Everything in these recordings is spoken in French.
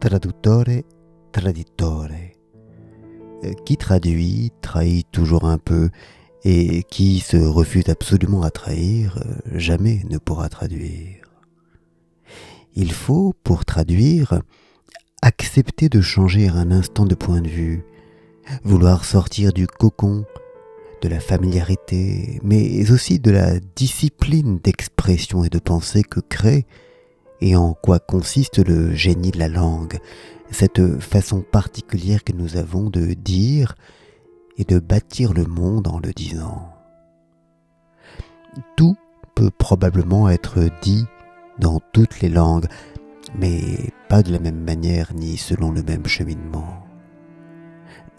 traduttore, traditore. Euh, qui traduit, trahit toujours un peu, et qui se refuse absolument à trahir, euh, jamais ne pourra traduire. Il faut, pour traduire, accepter de changer un instant de point de vue, vouloir sortir du cocon, de la familiarité, mais aussi de la discipline d'expression et de pensée que crée et en quoi consiste le génie de la langue, cette façon particulière que nous avons de dire et de bâtir le monde en le disant. Tout peut probablement être dit dans toutes les langues, mais pas de la même manière ni selon le même cheminement.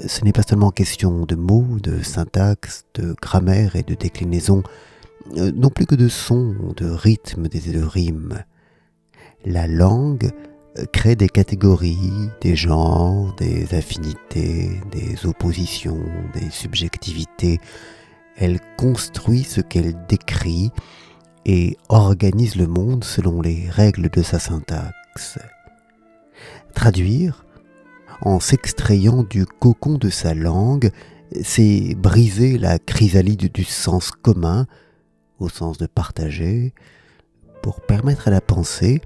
Ce n'est pas seulement question de mots, de syntaxe, de grammaire et de déclinaison, euh, non plus que de sons, de rythmes et de rimes. La langue crée des catégories, des genres, des affinités, des oppositions, des subjectivités. Elle construit ce qu'elle décrit et organise le monde selon les règles de sa syntaxe. Traduire, en s'extrayant du cocon de sa langue, c'est briser la chrysalide du sens commun, au sens de partager, pour permettre à la pensée,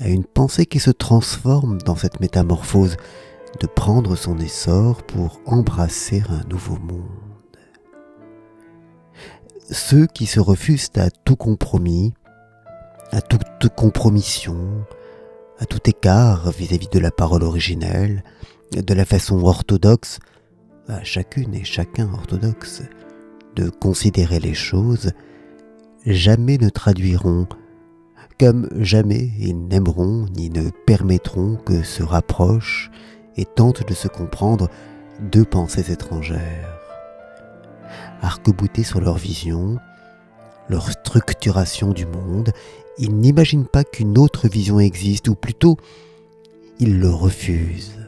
à une pensée qui se transforme dans cette métamorphose, de prendre son essor pour embrasser un nouveau monde. Ceux qui se refusent à tout compromis, à toute compromission, à tout écart vis-à-vis de la parole originelle, de la façon orthodoxe, à chacune et chacun orthodoxe, de considérer les choses, jamais ne traduiront comme jamais ils n'aimeront ni ne permettront que se rapprochent et tentent de se comprendre deux pensées étrangères. Arc-boutés sur leur vision, leur structuration du monde, ils n'imaginent pas qu'une autre vision existe, ou plutôt, ils le refusent.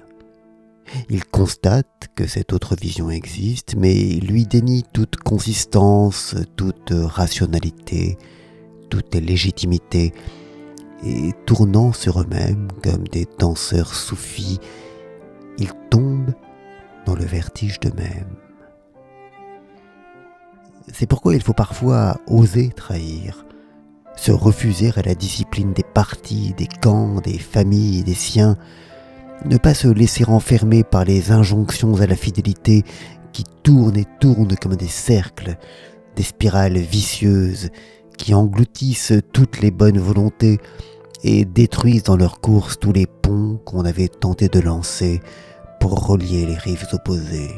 Ils constatent que cette autre vision existe, mais lui dénient toute consistance, toute rationalité, toute légitimité, et tournant sur eux-mêmes comme des danseurs soufis, ils tombent dans le vertige d'eux-mêmes. C'est pourquoi il faut parfois oser trahir, se refuser à la discipline des partis, des camps, des familles, des siens, ne pas se laisser enfermer par les injonctions à la fidélité qui tournent et tournent comme des cercles, des spirales vicieuses qui engloutissent toutes les bonnes volontés et détruisent dans leur course tous les ponts qu'on avait tenté de lancer pour relier les rives opposées.